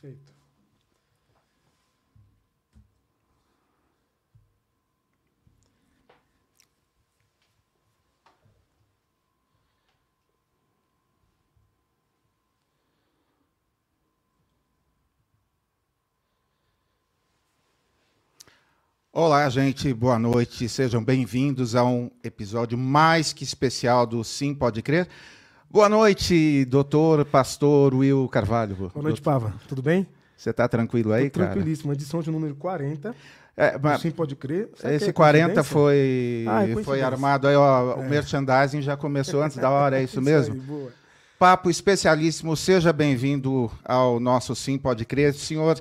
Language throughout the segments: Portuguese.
Perfeito. Olá, gente, boa noite. Sejam bem-vindos a um episódio mais que especial do Sim Pode Crer. Boa noite, doutor, pastor Will Carvalho. Boa noite, Pava. Tudo bem? Você está tranquilo aí, Tô cara? tranquilíssimo. Edição de número 40. É, mas Sim, pode crer. Sabe que esse é 40 coincidência? foi, Ah, é foi armado aí, ó, o merchandising já começou antes da hora, é isso mesmo? aí, boa. Papo especialíssimo, seja bem-vindo ao nosso Sim Pode Crer, senhor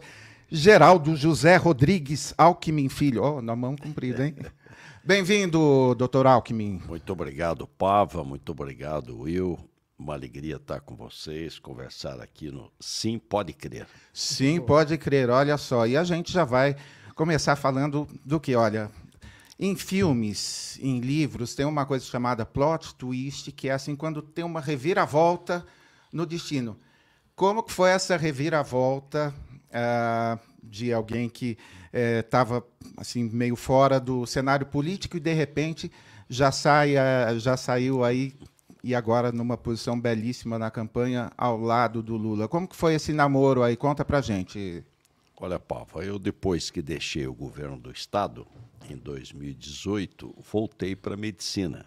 Geraldo José Rodrigues Alckmin Filho. Ó, na mão comprida, hein? Bem-vindo, doutor Alckmin. Muito obrigado, Pava. Muito obrigado, Will. Uma alegria estar com vocês, conversar aqui no Sim Pode Crer. Sim, pode crer, olha só. E a gente já vai começar falando do que? Olha, em filmes, em livros, tem uma coisa chamada plot twist, que é assim, quando tem uma reviravolta no destino. Como que foi essa reviravolta ah, de alguém que estava assim meio fora do cenário político e de repente já sai, ah, já saiu aí e agora numa posição belíssima na campanha ao lado do Lula. Como que foi esse namoro aí? Conta pra gente. Olha, Pava, eu depois que deixei o governo do estado, em 2018, voltei para medicina.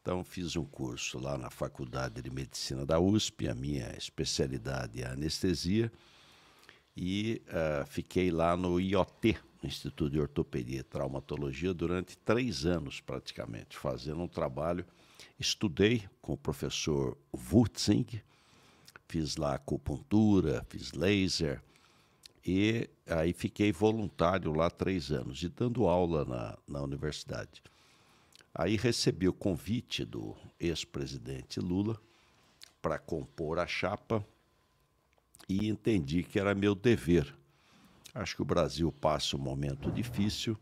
Então, fiz um curso lá na Faculdade de Medicina da USP, a minha especialidade é anestesia, e ah, fiquei lá no IOT, Instituto de Ortopedia e Traumatologia, durante três anos praticamente, fazendo um trabalho. Estudei com o professor Wutzing, fiz lá acupuntura, fiz laser, e aí fiquei voluntário lá três anos e dando aula na, na universidade. Aí recebi o convite do ex-presidente Lula para compor a chapa e entendi que era meu dever. Acho que o Brasil passa um momento difícil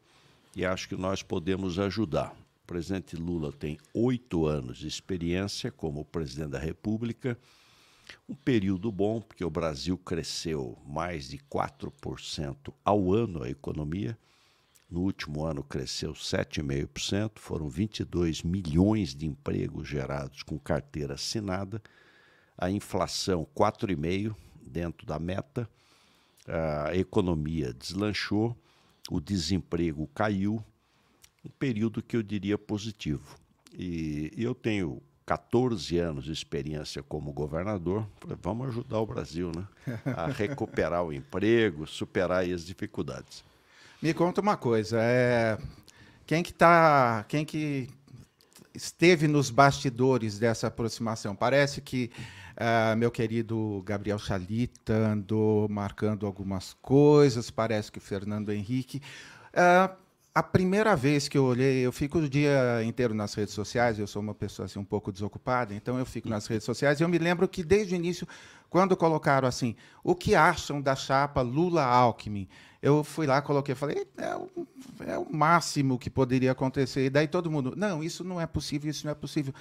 e acho que nós podemos ajudar. O presidente Lula tem oito anos de experiência como presidente da República, um período bom, porque o Brasil cresceu mais de 4% ao ano a economia. No último ano cresceu 7,5%, foram 22 milhões de empregos gerados com carteira assinada, a inflação 4,5% dentro da meta, a economia deslanchou, o desemprego caiu, um período que eu diria positivo. E eu tenho 14 anos de experiência como governador, falei, vamos ajudar o Brasil né? a recuperar o emprego, superar as dificuldades. Me conta uma coisa, é, quem que tá, quem que esteve nos bastidores dessa aproximação? Parece que ah, meu querido Gabriel Chalita andou marcando algumas coisas, parece que o Fernando Henrique. Ah, a primeira vez que eu olhei, eu fico o dia inteiro nas redes sociais, eu sou uma pessoa assim, um pouco desocupada, então eu fico nas redes sociais, e eu me lembro que desde o início, quando colocaram assim, o que acham da chapa Lula-Alckmin? Eu fui lá, coloquei, falei, é o, é o máximo que poderia acontecer. E daí todo mundo, não, isso não é possível, isso não é possível.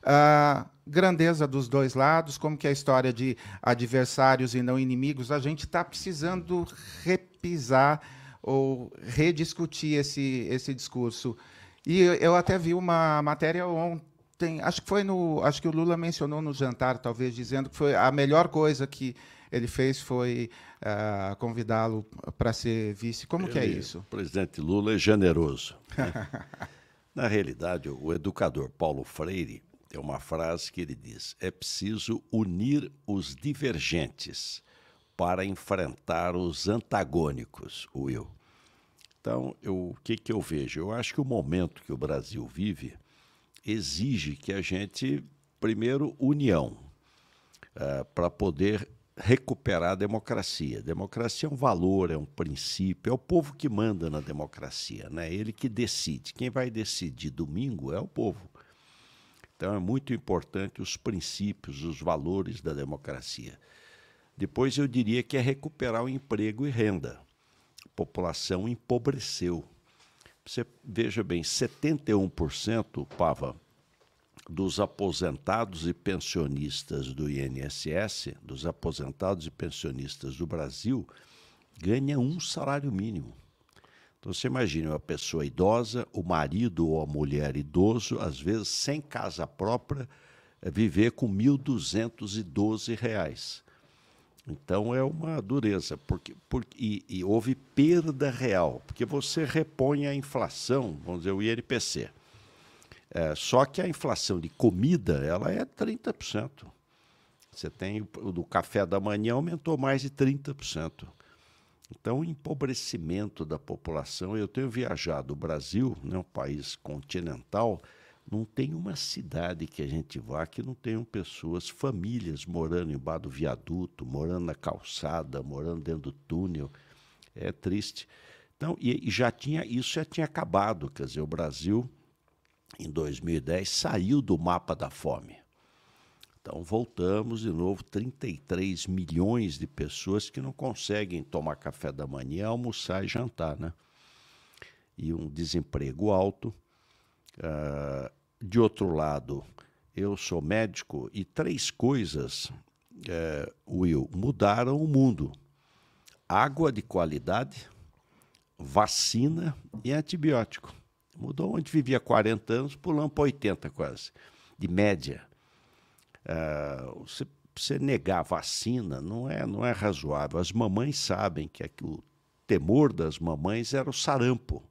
Ah, grandeza dos dois lados, como que é a história de adversários e não inimigos, a gente está precisando repisar ou rediscutir esse, esse discurso. E eu- até vi uma matéria ontem, acho que foi no, acho que o Lula mencionou no jantar, talvez dizendo que foi a melhor coisa que ele fez foi ah, convidá-lo para ser vice. Como que é Ele- isso? O presidente Lula é generoso. né? Na realidade, o educador Paulo Freire tem uma frase que ele diz: é preciso unir os divergentes para enfrentar os antagônicos, Will. Então, eu- o que, que eu vejo? Eu acho que o momento que o Brasil vive exige que a gente, primeiro, união, para poder recuperar a democracia. Democracia é um valor, é um princípio, é o povo que manda na democracia, né? Ele que decide. Quem vai decidir domingo é o povo. Então é muito importante os princípios, os valores da democracia. Depois eu diria que é recuperar o emprego e renda. A população empobreceu. Você veja bem, 71%, Pava, dos aposentados e pensionistas do INSS, dos aposentados e pensionistas do Brasil, ganha um salário mínimo. Então você imagina uma pessoa idosa, o marido ou a mulher idoso, às vezes sem casa própria, é viver com R$ 1.212. Então é uma dureza, porque, porque e, e, houve perda real, porque você repõe a inflação, vamos dizer, o INPC. É, só que a inflação de comida ela é 30%. Você tem o do café da manhã aumentou mais de 30%. Então, o empobrecimento da população. Eu tenho viajado o Brasil, né, um país continental, não tem uma cidade que a gente vá que não tenham pessoas, famílias morando embaixo do viaduto, morando na calçada, morando dentro do túnel. É triste. Então, e, e já tinha isso já tinha acabado, quer dizer, o Brasil em 2010 saiu do mapa da fome. Então voltamos de novo, 33 milhões de pessoas que não conseguem tomar café da manhã, almoçar e jantar, né? E um desemprego alto. Uh, de outro lado, eu sou médico e três coisas, uh, Will, mudaram o mundo: água de qualidade, vacina e antibiótico. Mudou onde vivia 40 anos, pulando para 80 quase, de média. Uh, você, você negar vacina não é, não é razoável. As mamães sabem que, é que o temor das mamães era o sarampo.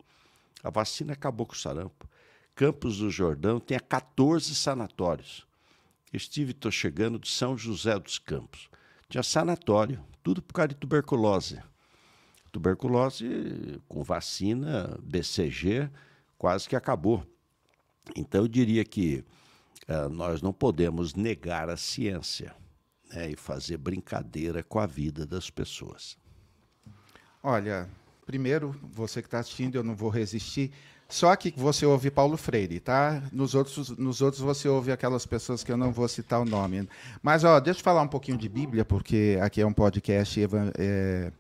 A vacina acabou com o sarampo. Campos do Jordão tinha 14 sanatórios. Estive, estou chegando de São José dos Campos. Tinha sanatório, tudo por causa de tuberculose. Tuberculose com vacina, BCG, quase que acabou. Então, eu diria que uh, nós não podemos negar a ciência né, e fazer brincadeira com a vida das pessoas. Olha, primeiro, você que está assistindo, eu não vou resistir. Só que você ouve Paulo Freire, tá? Nos outros, nos outros você ouve aquelas pessoas que eu não vou citar o nome. Mas, ó, deixa eu falar um pouquinho de Bíblia, porque aqui é um podcast é,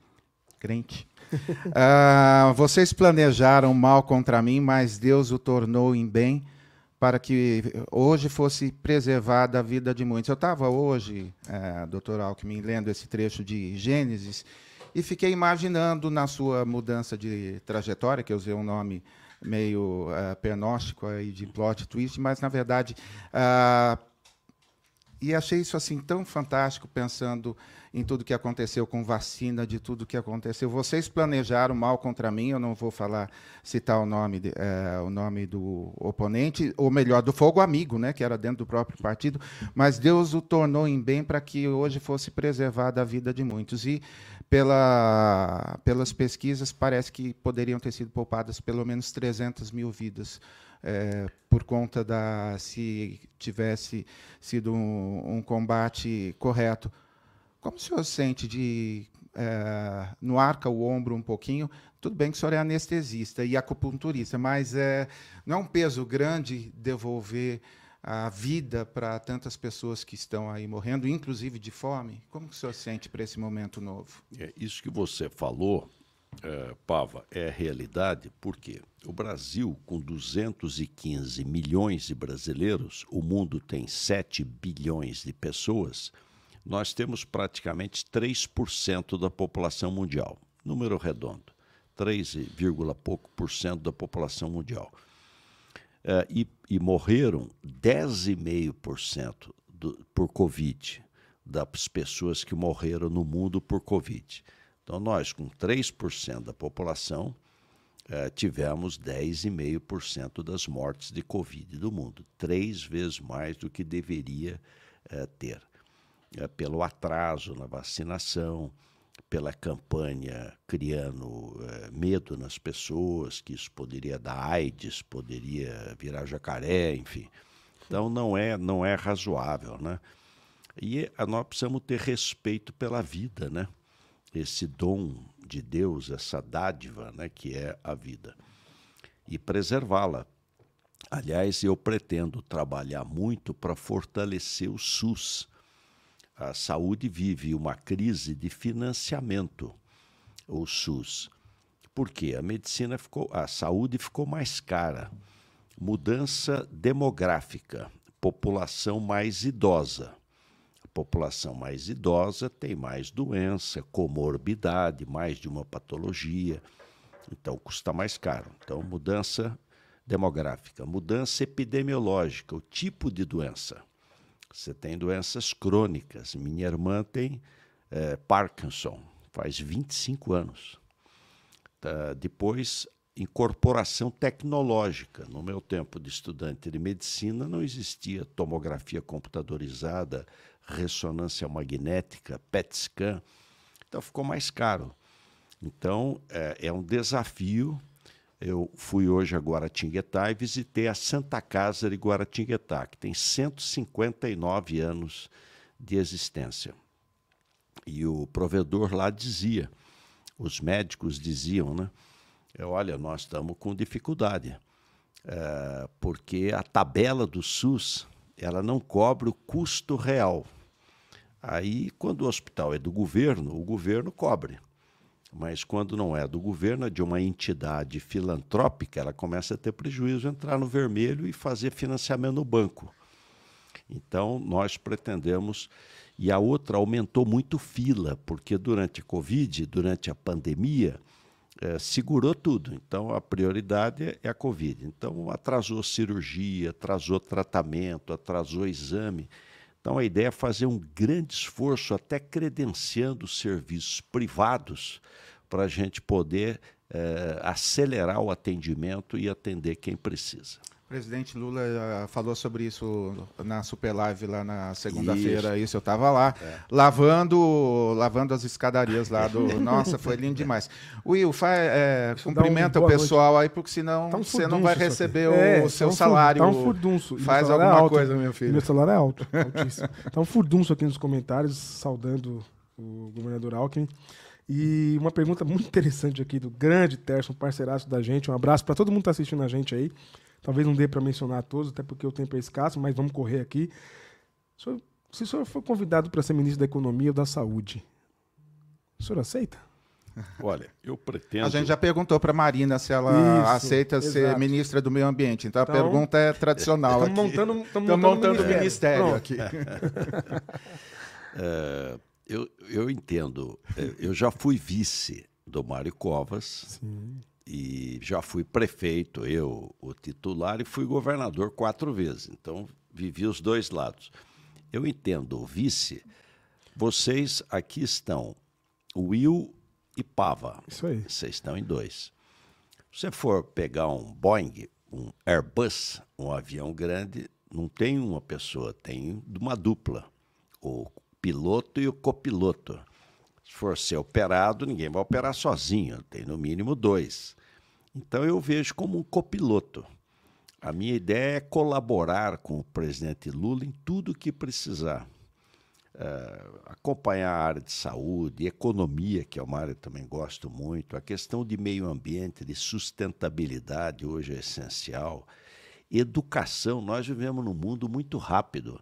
crente. uh, vocês planejaram mal contra mim, mas Deus o tornou em bem para que hoje fosse preservada a vida de muitos. Eu estava hoje, uh, doutor Alckmin, lendo esse trecho de Gênesis e fiquei imaginando na sua mudança de trajetória, que eu usei um nome meio uh, pernóstico aí de plot twist, mas na verdade uh, e achei isso assim tão fantástico pensando em tudo que aconteceu com vacina, de tudo que aconteceu. Vocês planejaram mal contra mim, eu não vou falar, citar o nome, de, é, o nome do oponente, ou melhor, do fogo amigo, né, que era dentro do próprio partido, mas Deus o tornou em bem para que hoje fosse preservada a vida de muitos. E pela, pelas pesquisas, parece que poderiam ter sido poupadas pelo menos 300 mil vidas. É, por conta da se tivesse sido um, um combate correto como o senhor sente de é, no arca o ombro um pouquinho? Tudo bem que o senhor é anestesista e acupunturista, mas é, não é um peso grande devolver a vida para tantas pessoas que estão aí morrendo, inclusive de fome? Como o senhor sente para esse momento novo? É, isso que você falou, é, Pava, é realidade, porque o Brasil, com 215 milhões de brasileiros, o mundo tem 7 bilhões de pessoas nós temos praticamente 3% da população mundial. Número redondo. 3, pouco por cento da população mundial. Uh, e, e morreram 10,5% por Covid, das pessoas que morreram no mundo por Covid. Então, nós, com 3% da população, uh, tivemos 10,5% das mortes de Covid do mundo. Três vezes mais do que deveria uh, ter pelo atraso na vacinação, pela campanha criando é, medo nas pessoas, que isso poderia dar AIDS, poderia virar jacaré, enfim. Então não é, não é razoável, né? E nós precisamos ter respeito pela vida, né? Esse dom de Deus, essa dádiva, né, que é a vida. E preservá-la. Aliás, eu pretendo trabalhar muito para fortalecer o SUS a saúde vive uma crise de financiamento, o SUS. Por quê? A medicina ficou, a saúde ficou mais cara. Mudança demográfica. população mais idosa. A população mais idosa tem mais doença, comorbidade, mais de uma patologia, então custa mais caro. Então, mudança demográfica, mudança epidemiológica, o tipo de doença. Você tem doenças crônicas. Minha irmã tem é, Parkinson, faz 25 anos. Tá, depois, incorporação tecnológica. No meu tempo de estudante de medicina, não existia tomografia computadorizada, ressonância magnética, PET scan. Então, ficou mais caro. Então, é, é um desafio eu fui hoje a Guaratinguetá e visitei a Santa Casa de Guaratinguetá, que tem 159 anos de existência. E o provedor lá dizia, os médicos diziam, né? Olha, nós estamos com dificuldade, é, porque a tabela do SUS ela não cobre o custo real. Aí, quando o hospital é do governo, o governo cobre. Mas quando não é do governo, é de uma entidade filantrópica, ela começa a ter prejuízo, entrar no vermelho e fazer financiamento no banco. Então, nós pretendemos. E a outra aumentou muito fila, porque durante a Covid, durante a pandemia, é, segurou tudo. Então, a prioridade é a Covid. Então, atrasou cirurgia, atrasou tratamento, atrasou exame. Então, a ideia é fazer um grande esforço, até credenciando serviços privados, para a gente poder é, acelerar o atendimento e atender quem precisa. O presidente Lula uh, falou sobre isso na Super Live lá na segunda-feira. Isso. isso. eu estava lá, é. lavando lavando as escadarias lá do. Nossa, foi lindo demais. Will, faz, é, cumprimenta um o pessoal noite. aí, porque senão tá um você não vai receber o, é, o seu tá um salário. Tá um furdunço. Faz é alguma alto. coisa, meu filho. Meu salário é alto, altíssimo. tá um furdunço aqui nos comentários, saudando o governador Alckmin. E uma pergunta muito interessante aqui do grande Terson, parceiraço da gente. Um abraço para todo mundo que está assistindo a gente aí. Talvez não dê para mencionar todos, até porque o tempo é escasso, mas vamos correr aqui. se o senhor for convidado para ser ministro da Economia ou da Saúde, o senhor aceita? Olha, eu pretendo. A gente já perguntou para a Marina se ela Isso, aceita exato. ser ministra do Meio Ambiente. Então, então a pergunta é tradicional. Estamos montando, montando, montando ministério, ministério aqui. uh, eu, eu entendo. É, eu já fui vice do Mário Covas. Sim. E já fui prefeito, eu, o titular, e fui governador quatro vezes. Então, vivi os dois lados. Eu entendo vice. Vocês aqui estão, Will e Pava. Isso aí. Vocês estão em dois. Se você for pegar um Boeing, um Airbus, um avião grande, não tem uma pessoa, tem uma dupla. O piloto e o copiloto. Se for ser operado, ninguém vai operar sozinho, tem no mínimo dois. Então eu vejo como um copiloto. A minha ideia é colaborar com o presidente Lula em tudo que precisar. Uh, acompanhar a área de saúde, economia, que é uma área que também gosto muito, a questão de meio ambiente, de sustentabilidade hoje é essencial. Educação, nós vivemos num mundo muito rápido.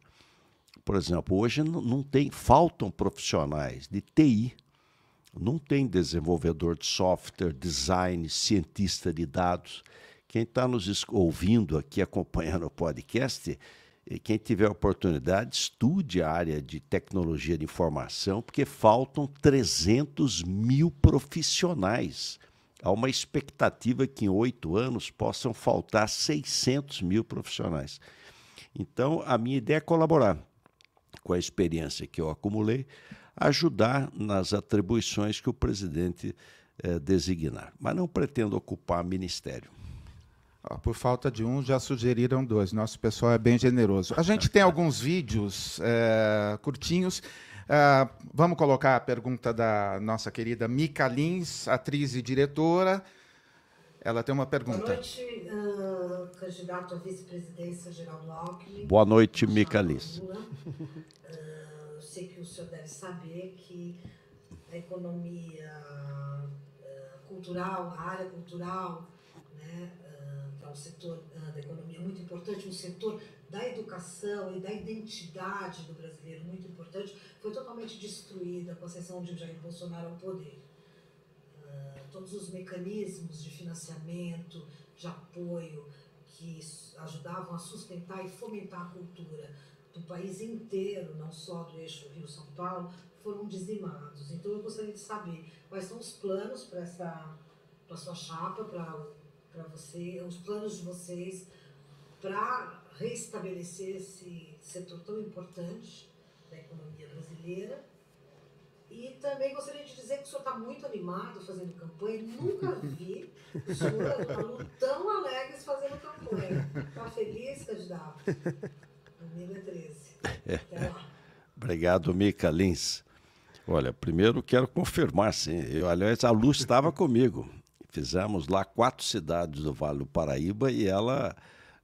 Por exemplo, hoje não tem, faltam profissionais de TI. Não tem desenvolvedor de software, design, cientista de dados. Quem está nos ouvindo aqui, acompanhando o podcast, quem tiver oportunidade, estude a área de tecnologia de informação, porque faltam 300 mil profissionais. Há uma expectativa que em oito anos possam faltar 600 mil profissionais. Então, a minha ideia é colaborar com a experiência que eu acumulei, ajudar nas atribuições que o presidente eh, designar. Mas não pretendo ocupar ministério. Por falta de um, já sugeriram dois. Nosso pessoal é bem generoso. A gente tem alguns vídeos é, curtinhos. É, vamos colocar a pergunta da nossa querida Mica Lins, atriz e diretora. Ela tem uma pergunta. Boa noite, uh, candidato à vice-presidência, Geraldo Alckmin. Boa noite, Mica Lins sei que o senhor deve saber que a economia uh, cultural, a área cultural, né, uh, que é um setor uh, da economia muito importante, um setor da educação e da identidade do brasileiro muito importante, foi totalmente destruída com a ascensão de Jair Bolsonaro ao poder. todos os mecanismos de financiamento, de apoio que ajudavam a sustentar e fomentar a cultura do país inteiro, não só do eixo Rio-São Paulo, foram dizimados. Então eu gostaria de saber quais são os planos para essa para sua chapa, para você, os planos de vocês para reestabelecer esse setor tão importante da economia brasileira. E também gostaria de dizer que o senhor está muito animado fazendo campanha. Nunca vi o senhor tão alegres fazendo campanha. Está feliz, candidato? É 13. Até lá. Obrigado, Mica Lins. Olha, primeiro quero confirmar, sim. Eu, aliás, a Luz estava comigo. Fizemos lá quatro cidades do Vale do Paraíba e ela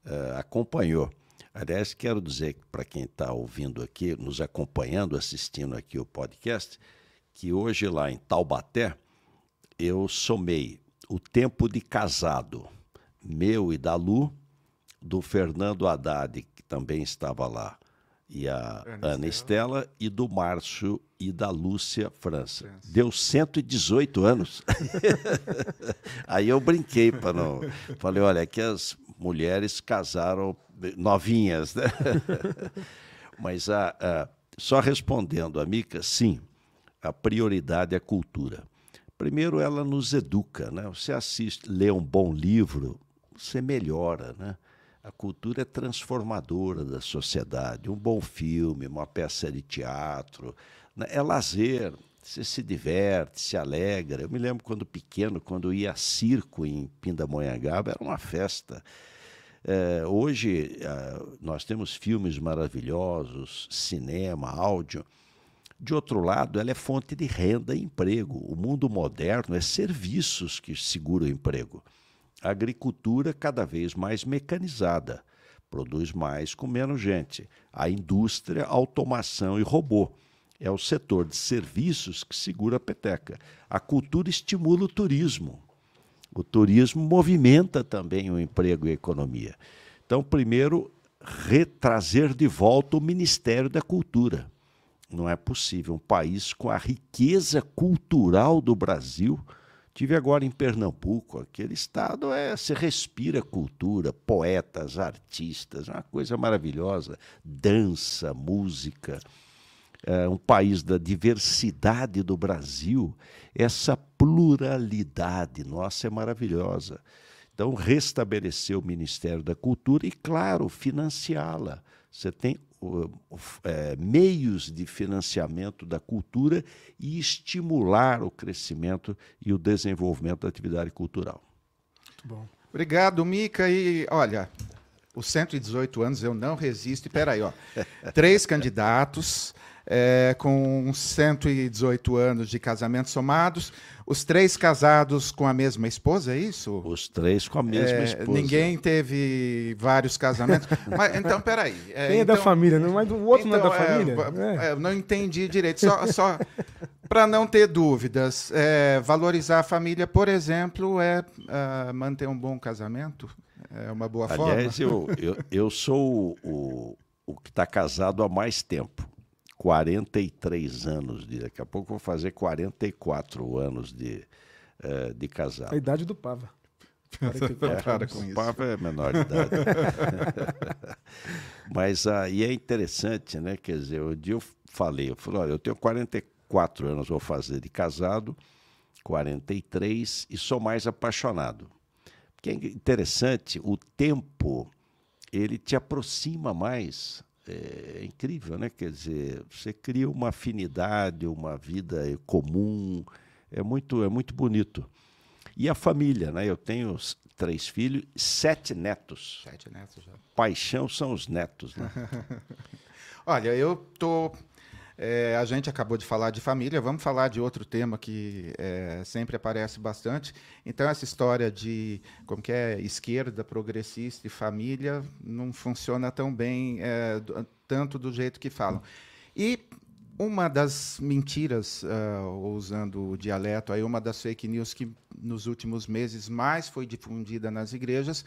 uh, acompanhou. Aliás, quero dizer para quem está ouvindo aqui, nos acompanhando, assistindo aqui o podcast, que hoje lá em Taubaté eu somei o tempo de casado meu e da Lu, do Fernando Haddad, também estava lá, e a Ana, Ana Estela. Estela, e do Márcio e da Lúcia França. França. Deu 118 anos. Aí eu brinquei para não. Falei, olha, é que as mulheres casaram novinhas, né? Mas a, a, só respondendo a Mica, sim, a prioridade é a cultura. Primeiro, ela nos educa, né? Você assiste, lê um bom livro, você melhora, né? A cultura é transformadora da sociedade. Um bom filme, uma peça de teatro, né? é lazer. Você se diverte, se alegra. Eu me lembro quando pequeno, quando ia a circo em Pindamonhangaba, era uma festa. É, hoje é, nós temos filmes maravilhosos, cinema, áudio. De outro lado, ela é fonte de renda e emprego. O mundo moderno é serviços que seguram o emprego. A agricultura cada vez mais mecanizada, produz mais com menos gente. A indústria, automação e robô. É o setor de serviços que segura a peteca. A cultura estimula o turismo. O turismo movimenta também o emprego e a economia. Então, primeiro, retrazer de volta o Ministério da Cultura. Não é possível um país com a riqueza cultural do Brasil. Tive agora em Pernambuco, aquele estado é se respira cultura, poetas, artistas, uma coisa maravilhosa, dança, música é, um país da diversidade do Brasil, essa pluralidade nossa é maravilhosa. Então, restabelecer o Ministério da Cultura e, claro, financiá-la. Você tem é, meios de financiamento da cultura e estimular o crescimento e o desenvolvimento da atividade cultural. Muito bom. Obrigado, Mica. E olha, os 118 anos eu não resisto. E peraí, ó, três candidatos é, com 118 anos de casamento somados, os três casados com a mesma esposa, é isso? Os três com a mesma é, esposa. Ninguém teve vários casamentos. Mas, então, peraí. É, Quem é então, da família, não, mas o outro então, não é da então, família? É, é. não entendi direito. Só, só para não ter dúvidas, é, valorizar a família, por exemplo, é uh, manter um bom casamento? É uma boa Aliás, forma? Aliás, eu, eu, eu sou o, o que está casado há mais tempo. 43 anos, de, daqui a pouco vou fazer 44 anos de, uh, de casado. A idade do Pava. É, para com isso. Pava é menor de idade. Mas aí uh, é interessante, né? Quer dizer, um dia eu falei, eu falei, olha, eu tenho 44 anos, vou fazer de casado, 43 e sou mais apaixonado. Porque é interessante, o tempo ele te aproxima mais é incrível, né? Quer dizer, você cria uma afinidade, uma vida comum, é muito, é muito bonito. E a família, né? Eu tenho três filhos, sete netos. Sete netos já. Paixão são os netos, né? Olha, eu tô é, a gente acabou de falar de família, vamos falar de outro tema que é, sempre aparece bastante. Então, essa história de como que é esquerda, progressista e família não funciona tão bem, é, tanto do jeito que falam. E uma das mentiras, uh, usando o dialeto, aí uma das fake news que nos últimos meses mais foi difundida nas igrejas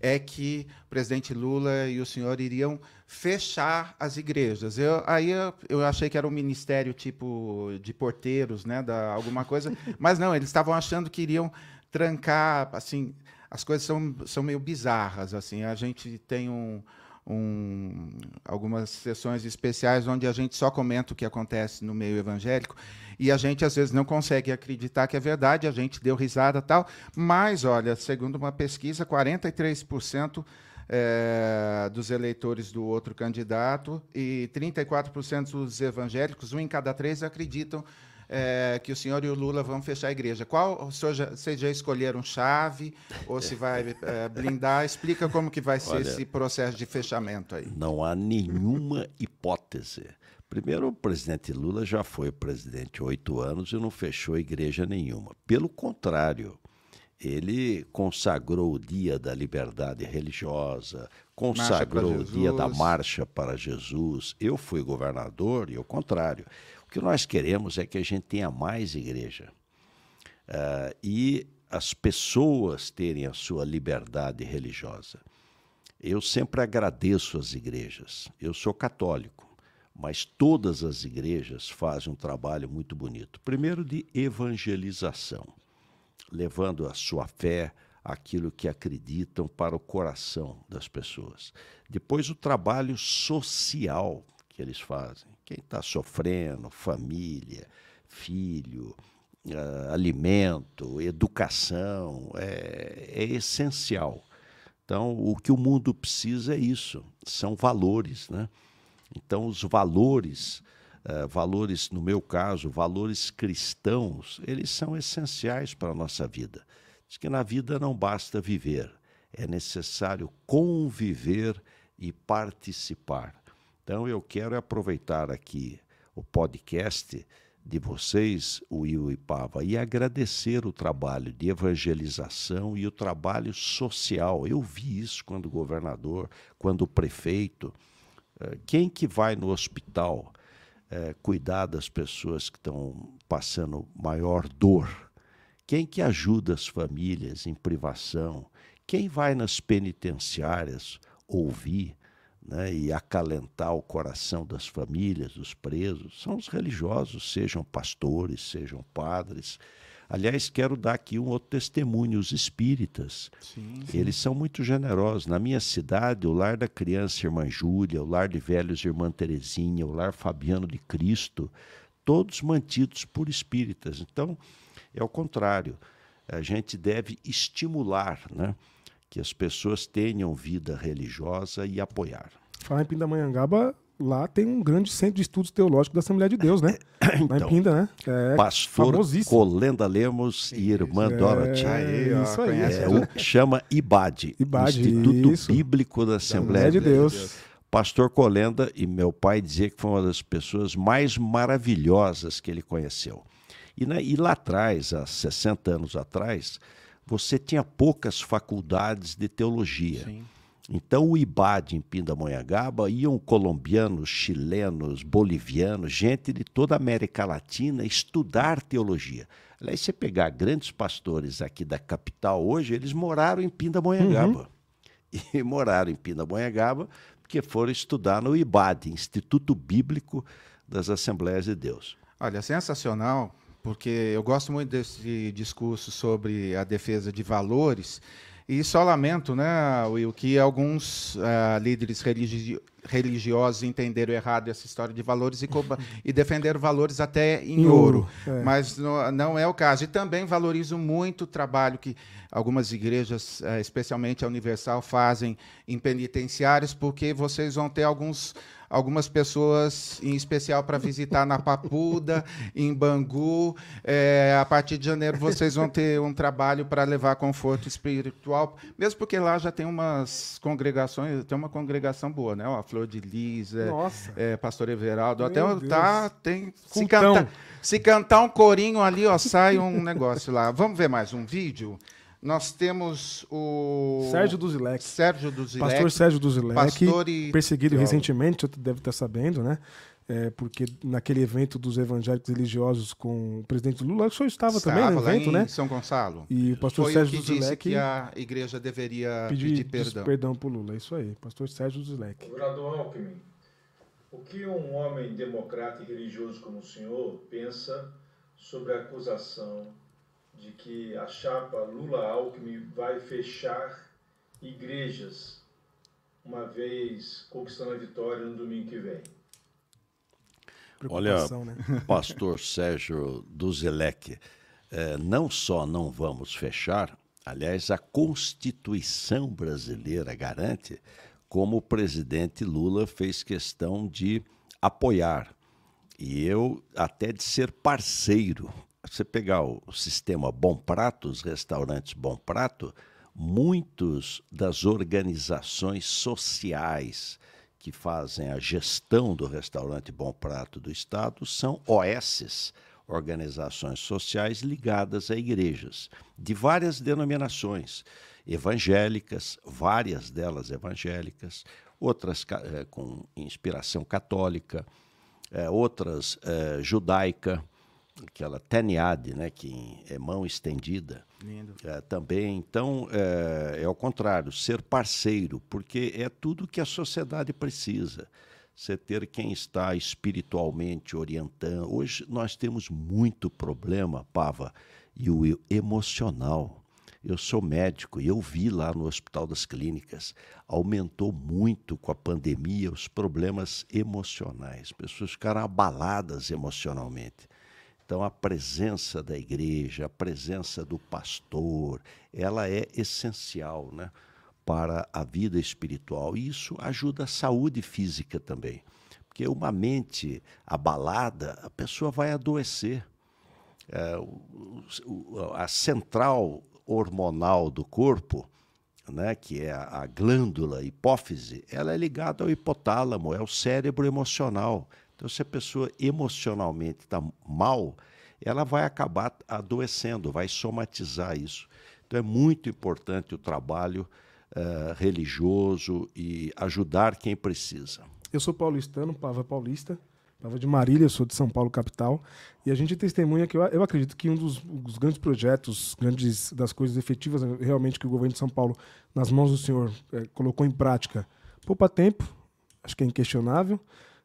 é que o presidente Lula e o senhor iriam fechar as igrejas. Eu, aí eu, eu achei que era um ministério tipo de porteiros, né, da alguma coisa, mas não, eles estavam achando que iriam trancar, assim, as coisas são, são meio bizarras. assim. A gente tem um, um, algumas sessões especiais onde a gente só comenta o que acontece no meio evangélico e a gente às vezes não consegue acreditar que é verdade, a gente deu risada tal, mas olha, segundo uma pesquisa, 43% é, dos eleitores do outro candidato e 34% dos evangélicos, um em cada três, acreditam é, que o senhor e o Lula vão fechar a igreja. Qual, o senhor já, vocês já escolheram chave ou se vai é, blindar? Explica como que vai ser Olha, esse processo de fechamento aí. Não há nenhuma hipótese. Primeiro, o presidente Lula já foi presidente oito anos e não fechou igreja nenhuma. Pelo contrário, ele consagrou o dia da liberdade religiosa, consagrou o dia da marcha para Jesus. Eu fui governador e o contrário. O que nós queremos é que a gente tenha mais igreja. Uh, e as pessoas terem a sua liberdade religiosa. Eu sempre agradeço as igrejas. Eu sou católico, mas todas as igrejas fazem um trabalho muito bonito. Primeiro, de evangelização, levando a sua fé, aquilo que acreditam para o coração das pessoas. Depois, o trabalho social que eles fazem quem está sofrendo, família, filho, uh, alimento, educação, é, é essencial. Então, o que o mundo precisa é isso, são valores. Né? Então, os valores, uh, valores, no meu caso, valores cristãos, eles são essenciais para a nossa vida. Diz que na vida não basta viver, é necessário conviver e participar. Então eu quero aproveitar aqui o podcast de vocês, Will e Pava, e agradecer o trabalho de evangelização e o trabalho social. Eu vi isso quando governador, quando prefeito. Eh, quem que vai no hospital é, cuidar das pessoas que estão passando maior dor? Quem que ajuda as famílias em privação? Quem vai nas penitenciárias ouvir? Né, e acalentar o coração das famílias, dos presos, são os religiosos, sejam pastores, sejam padres. Aliás, quero dar aqui um outro testemunho, os espíritas. Sim, sim. Eles são muito generosos. Na minha cidade, o Lar da Criança Irmã Júlia, o Lar de Velhos Irmã Terezinha, o Lar Fabiano de Cristo, todos mantidos por espíritas. Então, é o contrário. A gente deve estimular, né? que as pessoas tenham vida religiosa e apoiar. Falar em Pindamonhangaba, lá tem um grande centro de estudos teológicos da Assembleia de Deus, né? então, lá em Pinda, né? É Pastor Colenda Lemos e Irmã é, Dorothy. Aí, isso aí. É, o, chama IBAD, IBAD Instituto isso. Bíblico da Assembleia, Assembleia de Deus. Deus. Pastor Colenda, e meu pai dizia que foi uma das pessoas mais maravilhosas que ele conheceu. E, né, e lá atrás, há 60 anos atrás, você tinha poucas faculdades de teologia. Sim. Então, o IBAD em Pindamonhangaba iam colombianos, chilenos, bolivianos, gente de toda a América Latina estudar teologia. Aliás, você pegar grandes pastores aqui da capital hoje, eles moraram em Pindamonhangaba. Uhum. E moraram em Pindamonhangaba porque foram estudar no IBAD, Instituto Bíblico das Assembleias de Deus. Olha, sensacional porque eu gosto muito desse discurso sobre a defesa de valores. E só lamento, né, Will, que alguns uh, líderes religi religiosos entenderam errado essa história de valores e, e defenderam valores até em, em ouro. ouro. É. Mas no, não é o caso. E também valorizo muito o trabalho que algumas igrejas, uh, especialmente a Universal, fazem em penitenciários, porque vocês vão ter alguns algumas pessoas, em especial para visitar na Papuda, em Bangu. É, a partir de janeiro vocês vão ter um trabalho para levar conforto espiritual, mesmo porque lá já tem umas congregações, tem uma congregação boa, né? A Flor de Lis, é, Pastor Everaldo, Meu até tá, tem se cantar, se cantar um corinho ali, ó, sai um negócio lá. Vamos ver mais um vídeo. Nós temos o. Sérgio Duzilek. Sérgio Duzilek. Pastor Sérgio Duzilek. Pastor e... Perseguido teólogo. recentemente, você deve estar sabendo, né? É, porque naquele evento dos evangélicos religiosos com o presidente Lula, o senhor estava, estava também no evento, em né? São Gonçalo. E o pastor Foi Sérgio o que Duzilek. que a igreja deveria pedir, pedir perdão. perdão para o Lula, isso aí. Pastor Sérgio Duzilek. Governador Alckmin, o que um homem democrata e religioso como o senhor pensa sobre a acusação de que a chapa Lula-Alckmin vai fechar igrejas, uma vez conquistando a vitória no domingo que vem? Olha, né? pastor Sérgio Duzelec, eh, não só não vamos fechar, aliás, a Constituição brasileira garante, como o presidente Lula fez questão de apoiar, e eu até de ser parceiro. Você pegar o sistema Bom Prato, os restaurantes Bom Prato, muitos das organizações sociais, que fazem a gestão do restaurante Bom Prato do Estado são OSs, organizações sociais ligadas a igrejas, de várias denominações, evangélicas, várias delas evangélicas, outras é, com inspiração católica, é, outras é, judaica, aquela teniade, né, que é mão estendida. Lindo. É, também. Então, é, é ao contrário, ser parceiro, porque é tudo que a sociedade precisa. Você ter quem está espiritualmente orientando. Hoje nós temos muito problema, Pava, e o emocional. Eu sou médico e eu vi lá no Hospital das Clínicas, aumentou muito com a pandemia os problemas emocionais. Pessoas ficaram abaladas emocionalmente. Então, a presença da igreja, a presença do pastor, ela é essencial né, para a vida espiritual. E isso ajuda a saúde física também. Porque uma mente abalada, a pessoa vai adoecer. É, a central hormonal do corpo, né, que é a, a glândula hipófise, ela é ligada ao hipotálamo, é o cérebro emocional. Então, se a pessoa emocionalmente está mal, ela vai acabar adoecendo, vai somatizar isso. Então, é muito importante o trabalho uh, religioso e ajudar quem precisa. Eu sou paulistano, Pava paulista, Pava de Marília, sou de São Paulo, capital, e a gente testemunha que eu, eu acredito que um dos, dos, grandes projetos, grandes das coisas efetivas realmente que o governo de São Paulo, nas mãos do senhor, é, colocou em prática, poupa tempo, acho que é inquestionável,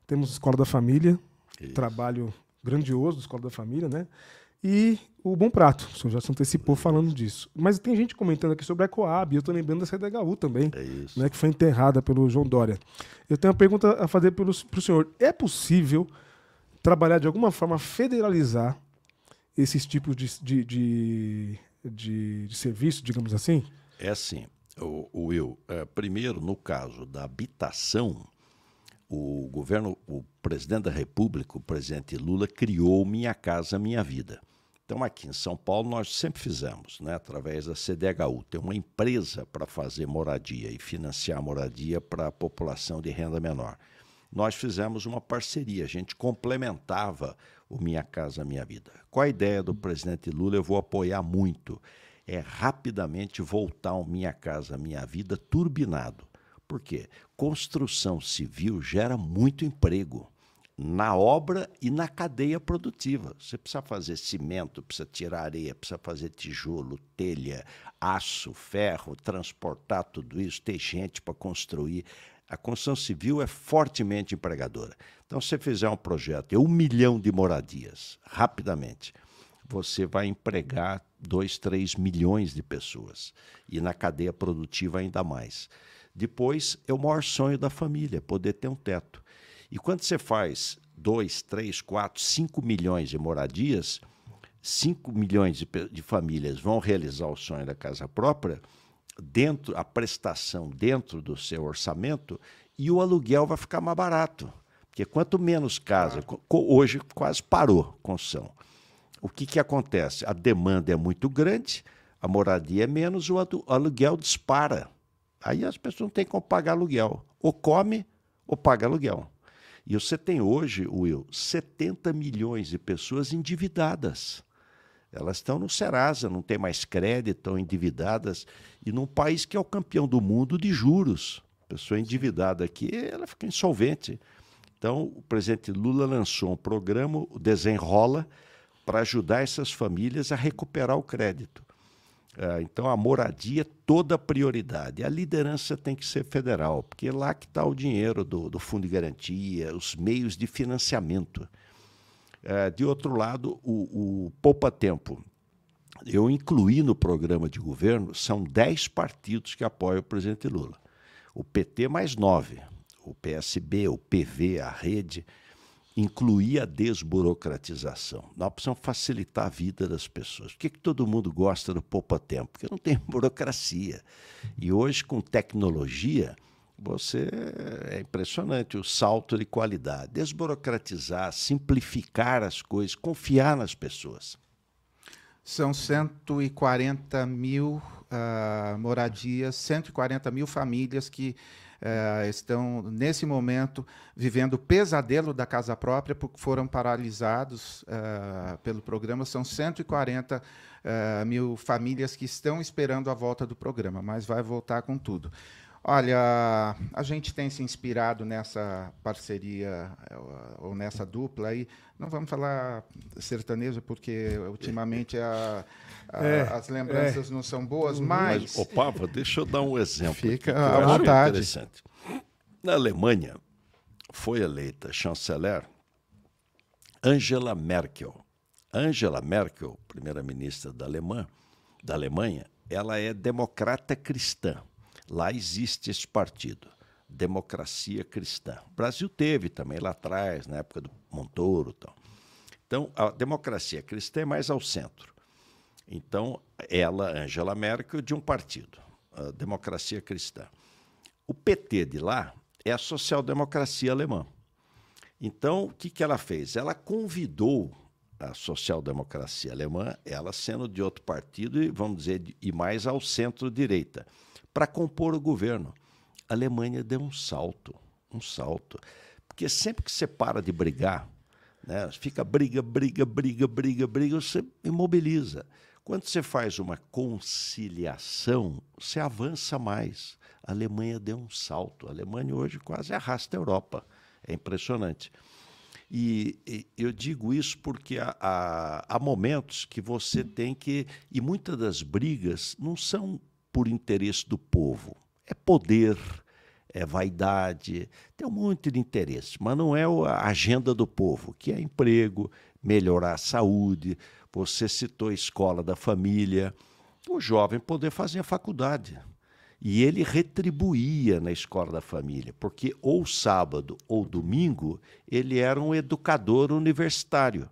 temos Escola da Família, Isso. trabalho grandioso da Escola da Família, né? E o Bom Prato, o senhor já se antecipou falando disso. Mas tem gente comentando aqui sobre a Coab, eu estou lembrando da CDHU também, é né, que foi enterrada pelo João Dória. Eu tenho uma pergunta a fazer para o senhor. É possível trabalhar de alguma forma, federalizar esses tipos de, de, de, de, de serviço, digamos assim? É assim, o, o Will. É, primeiro, no caso da habitação, o governo, o presidente da República, o presidente Lula, criou Minha Casa Minha Vida. Então, aqui em São Paulo, nós sempre fizemos, né, através da CDHU, tem uma empresa para fazer moradia e financiar moradia para a população de renda menor. Nós fizemos uma parceria, a gente complementava o Minha Casa Minha Vida. Qual a ideia do presidente Lula? Eu vou apoiar muito. É rapidamente voltar ao Minha Casa Minha Vida turbinado. Por quê? Construção civil gera muito emprego na obra e na cadeia produtiva. Você precisa fazer cimento, precisa tirar areia, precisa fazer tijolo, telha, aço, ferro, transportar tudo isso, ter gente para construir. A construção civil é fortemente empregadora. Então, se você fizer um projeto de um milhão de moradias, rapidamente, você vai empregar dois, três milhões de pessoas. E na cadeia produtiva ainda mais. Depois é o maior sonho da família, poder ter um teto. E quando você faz 2, 3, 4, 5 milhões de moradias, 5 milhões de, de, famílias vão realizar o sonho da casa própria, dentro a prestação dentro do seu orçamento, e o aluguel vai ficar mais barato. Porque quanto menos casa, hoje quase parou a construção. O que, que acontece? A demanda é muito grande, a moradia é menos, o aluguel dispara. Aí as pessoas não têm como pagar aluguel. Ou come ou paga aluguel. E você tem hoje, Will, 70 milhões de pessoas endividadas. Elas estão no Serasa, não tem mais crédito, estão endividadas. E num país que é o campeão do mundo de juros. Pessoa endividada aqui, ela fica insolvente. Então, o presidente Lula lançou um programa, o Desenrola, para ajudar essas famílias a recuperar o crédito. É, então, a moradia é toda prioridade. A liderança tem que ser federal, porque é lá que está o dinheiro do, do, Fundo de Garantia, os meios de financiamento. É, de outro lado, o, o Poupa Tempo. eu incluí no programa de governo, são 10 partidos que apoiam o presidente Lula. O PT mais nove, o PSB, o PV, a Rede, incluir a desburocratização. Nós precisamos facilitar a vida das pessoas. Por que, que todo mundo gosta do poupa tempo? Porque não tem burocracia. E hoje, com tecnologia, você é impressionante o salto de qualidade. Desburocratizar, simplificar as coisas, confiar nas pessoas. São 140 mil uh, moradias, 140 mil famílias que uh, estão, nesse momento, vivendo o pesadelo da casa própria, porque foram paralisados uh, pelo programa. São 140 mil famílias que estão esperando a volta do programa, mas vai voltar com tudo. Olha, a gente tem se inspirado nessa parceria ou nessa dupla aí. Não vamos falar sertanejo, porque ultimamente a, a, é, as lembranças é. não são boas, mas. Mas, ô Pava, deixa eu dar um exemplo. Fica à vontade. Interessante. Na Alemanha, foi eleita chanceler Angela Merkel. Angela Merkel, primeira-ministra da, da Alemanha, ela é democrata cristã. Lá existe esse partido, Democracia Cristã. O Brasil teve também lá atrás, na época do Montoro. Então, a democracia cristã é mais ao centro. Então, ela, Angela Merkel, de um partido, a democracia cristã. O PT de lá é a social-democracia alemã. Então, o que, que ela fez? Ela convidou a social-democracia alemã, ela sendo de outro partido e, vamos dizer, e mais ao centro-direita para compor o governo. A Alemanha deu um salto, um salto. Porque sempre que você para de brigar, né, fica briga, briga, briga, briga, briga, você imobiliza. Quando você faz uma conciliação, você avança mais. A Alemanha deu um salto. A Alemanha hoje quase arrasta a Europa. É impressionante. E, e eu digo isso porque há, há, há momentos que você tem que. E muitas das brigas não são por interesse do povo. É poder, é vaidade, tem um monte de interesse, mas não é a agenda do povo, que é emprego, melhorar a saúde. Você citou a escola da família, o jovem poder fazer a faculdade. E ele retribuía na escola da família, porque ou sábado ou domingo ele era um educador universitário.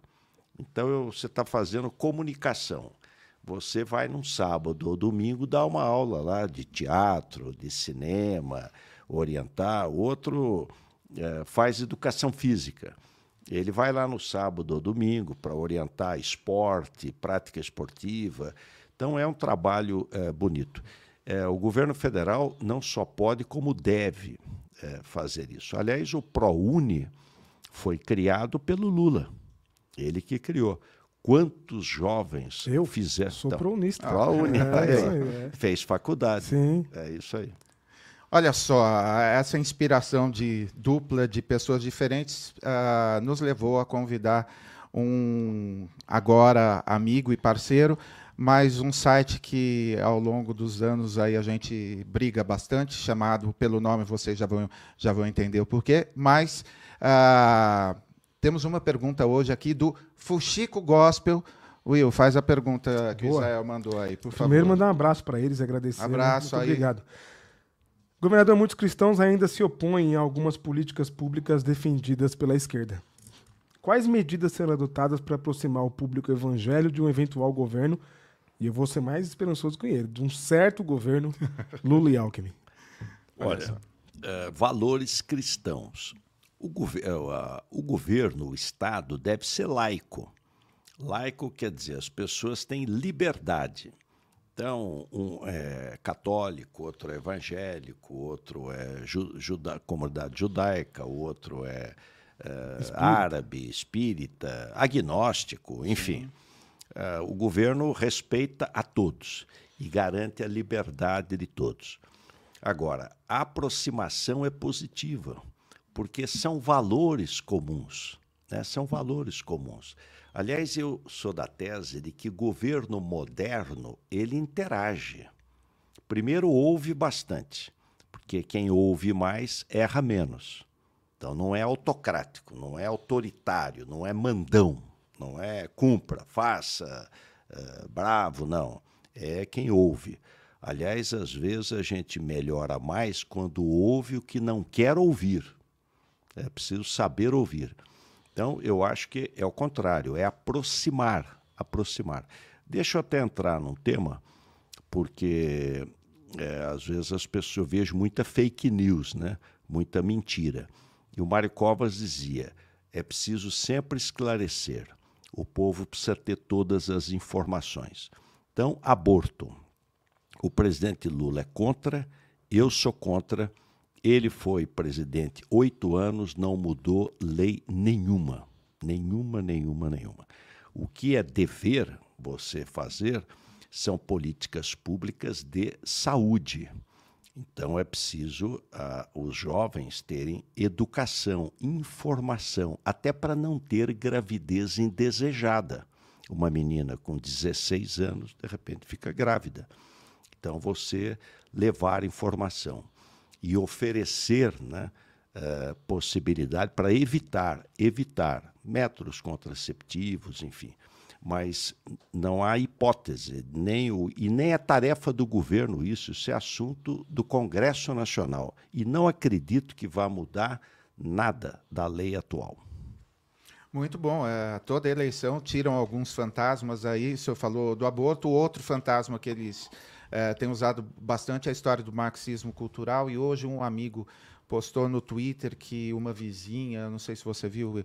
Então você está fazendo comunicação. Você vai num sábado ou domingo dar uma aula lá de teatro, de cinema, orientar. Outro é, faz educação física. Ele vai lá no sábado ou domingo para orientar esporte, prática esportiva. Então é um trabalho é, bonito. É, o governo federal não só pode, como deve é, fazer isso. Aliás, o ProUni foi criado pelo Lula. Ele que criou. Quantos jovens eu fizeram? Sou então, prounista. Prouni, ah, é, é. Fez faculdade. Sim. É isso aí. Olha só, essa inspiração de dupla de pessoas diferentes uh, nos levou a convidar um agora amigo e parceiro, mas um site que ao longo dos anos aí a gente briga bastante, chamado pelo nome vocês já vão já vão entender o porquê, mas uh, temos uma pergunta hoje aqui do Fuxico Gospel. Will, faz a pergunta que Boa. o Israel mandou aí, por favor. Primeiro, mandar um abraço para eles, agradecer. Abraço Muito aí. Obrigado. Governador, muitos cristãos ainda se opõem a algumas políticas públicas defendidas pela esquerda. Quais medidas serão adotadas para aproximar o público evangélico de um eventual governo, e eu vou ser mais esperançoso que ele, de um certo governo Lula e Alckmin? Olha, uh, valores cristãos o, gov é, o governo, o Estado, deve ser laico. Laico quer dizer, as pessoas têm liberdade. Então, um é católico, outro é evangélico, outro é juda comunidade judaica, o outro é, é árabe, espírita, agnóstico, enfim. É, o governo respeita a todos e garante a liberdade de todos. Agora, a aproximação é positiva porque são valores comuns. Né? São valores comuns. Aliás, eu sou da tese de que governo moderno ele interage. Primeiro ouve bastante, porque quem ouve mais erra menos. Então não é autocrático, não é autoritário, não é mandão, não é cumpra, faça, uh, bravo, não. É quem ouve. Aliás, às vezes a gente melhora mais quando ouve o que não quer ouvir. É preciso saber ouvir. Então, eu acho que é o contrário, é aproximar, aproximar. Deixa eu até entrar num tema, porque é, às vezes as pessoas eu vejo muita fake news, né? muita mentira. E o Mário Covas dizia: é preciso sempre esclarecer. O povo precisa ter todas as informações. Então, aborto. O presidente Lula é contra, eu sou contra. Ele foi presidente oito anos, não mudou lei nenhuma. Nenhuma, nenhuma, nenhuma. O que é dever você fazer são políticas públicas de saúde. Então é preciso uh, os jovens terem educação, informação, até para não ter gravidez indesejada. Uma menina com 16 anos, de repente, fica grávida. Então você levar informação e oferecer né, uh, possibilidade para evitar, evitar métodos contraceptivos, enfim mas não há hipótese, nem o, e nem é tarefa do governo isso, isso é assunto do Congresso Nacional. E não acredito que vá mudar nada da lei atual. Muito bom. É, toda eleição tiram alguns fantasmas aí. O senhor falou do aborto. Outro fantasma que eles é, têm usado bastante a história do marxismo cultural. E hoje um amigo postou no Twitter que uma vizinha, não sei se você viu, uh,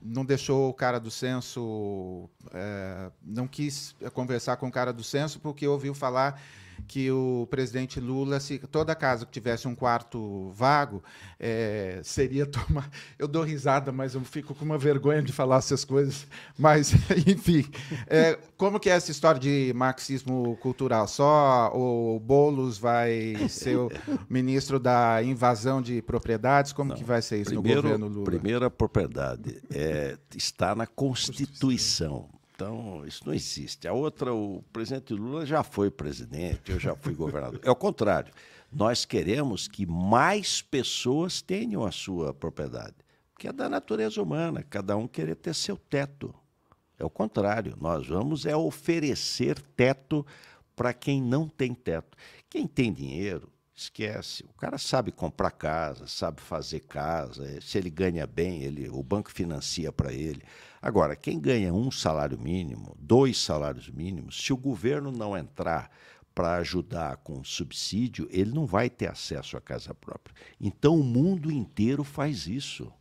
não deixou o cara do censo, uh, não quis conversar com o cara do censo porque ouviu falar que o presidente Lula, se toda casa que tivesse um quarto vago, é, seria tomar. Eu dou risada, mas eu fico com uma vergonha de falar essas coisas. Mas, enfim, é, como que é essa história de marxismo cultural? Só o Boulos vai ser o ministro da invasão de propriedades? Como Não, que vai ser isso primeiro, no governo Lula? Primeira propriedade é, está na Constituição. Então, isso não existe. A outra, o presidente Lula já foi presidente, eu já fui governador. É o contrário. Nós queremos que mais pessoas tenham a sua propriedade, porque é da natureza humana, cada um querer ter seu teto. É o contrário. Nós vamos é oferecer teto para quem não tem teto. Quem tem dinheiro esquece. O cara sabe comprar casa, sabe fazer casa. Eh, se ele ganha bem, ele, o banco financia para ele. Agora, quem ganha um salário mínimo, dois salários mínimos, se o governo não entrar para ajudar com subsídio, ele não vai ter acesso à casa própria. Então, o mundo inteiro faz isso.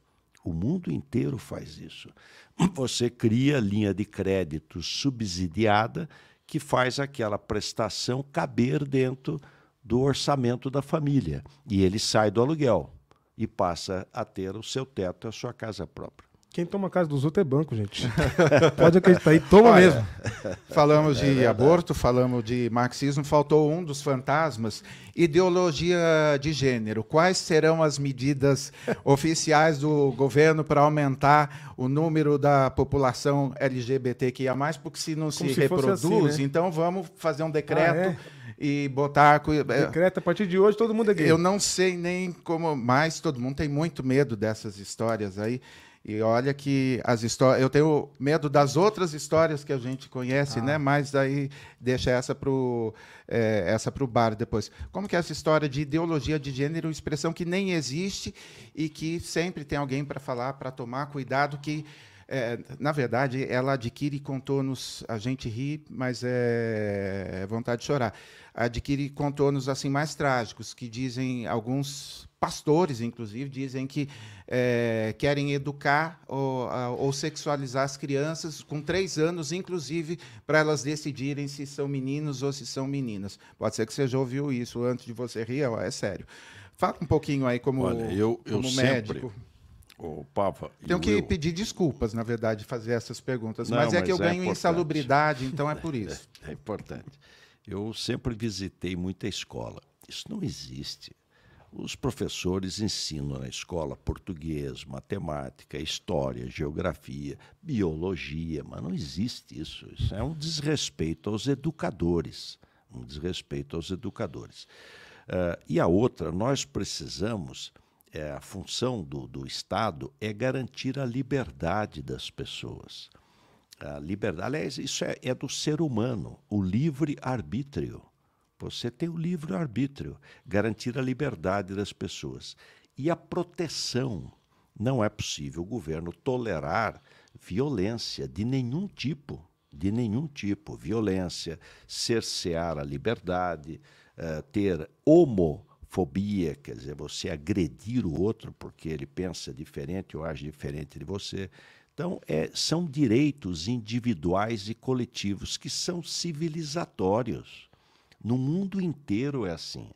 O mundo inteiro faz isso. Você cria linha de crédito subsidiada que faz aquela prestação caber dentro do orçamento da família. E ele sai do aluguel e passa a ter o seu teto, a sua casa própria. Quem toma casa dos outros é banco, gente. Pode acreditar aí, toma Olha, mesmo. Falamos de é aborto, falamos de marxismo, faltou um dos fantasmas, ideologia de gênero. Quais serão as medidas oficiais do governo para aumentar o número da população LGBTQIA+, porque se não Como se, se reproduz, assim, né? então vamos fazer um decreto... Ah, é? e botar. É, Decreto, a partir de hoje todo mundo é gay. Eu não sei nem como, mas todo mundo tem muito medo dessas histórias aí. E olha que as histórias. Eu tenho medo das outras histórias que a gente conhece, ah. né? Mas daí deixa essa para o é, essa pro bar depois. Como que é essa história de ideologia de gênero, expressão que nem existe e que sempre tem alguém para falar, para tomar cuidado, que é, na verdade, ela adquire contornos, a gente ri, mas é, é vontade de chorar. Adquire contornos assim mais trágicos, que dizem alguns pastores, inclusive, dizem que é, querem educar ou, ou, sexualizar as crianças com três anos, inclusive para elas decidirem se são meninos ou se são meninas. Pode ser que você já ouviu isso antes de você rir, é sério. Fala um pouquinho aí como, Olha, eu, eu como médico. O Papa. Tenho que pedir desculpas, na verdade, fazer essas perguntas. Não, mas é mas que eu é ganho importante. insalubridade, então é por isso. É, é importante. Eu sempre visitei muita escola. Isso não existe. Os professores ensinam na escola português, matemática, história, geografia, biologia, mas não existe isso. Isso é um desrespeito aos educadores. Um desrespeito aos educadores. Uh, e a outra, nós precisamos é, a função do, do Estado é garantir a liberdade das pessoas. A liberdade, aliás, isso é, é do ser humano, o livre-arbítrio. Você tem o livre-arbítrio, garantir a liberdade das pessoas. E a proteção. Não é possível o governo tolerar violência de nenhum tipo, de nenhum tipo. Violência, cercear a liberdade, uh, ter homofobia, quer dizer, você agredir o outro porque ele pensa diferente ou age diferente de você. Então, é, são direitos individuais e coletivos que são civilizatórios. No mundo inteiro é assim.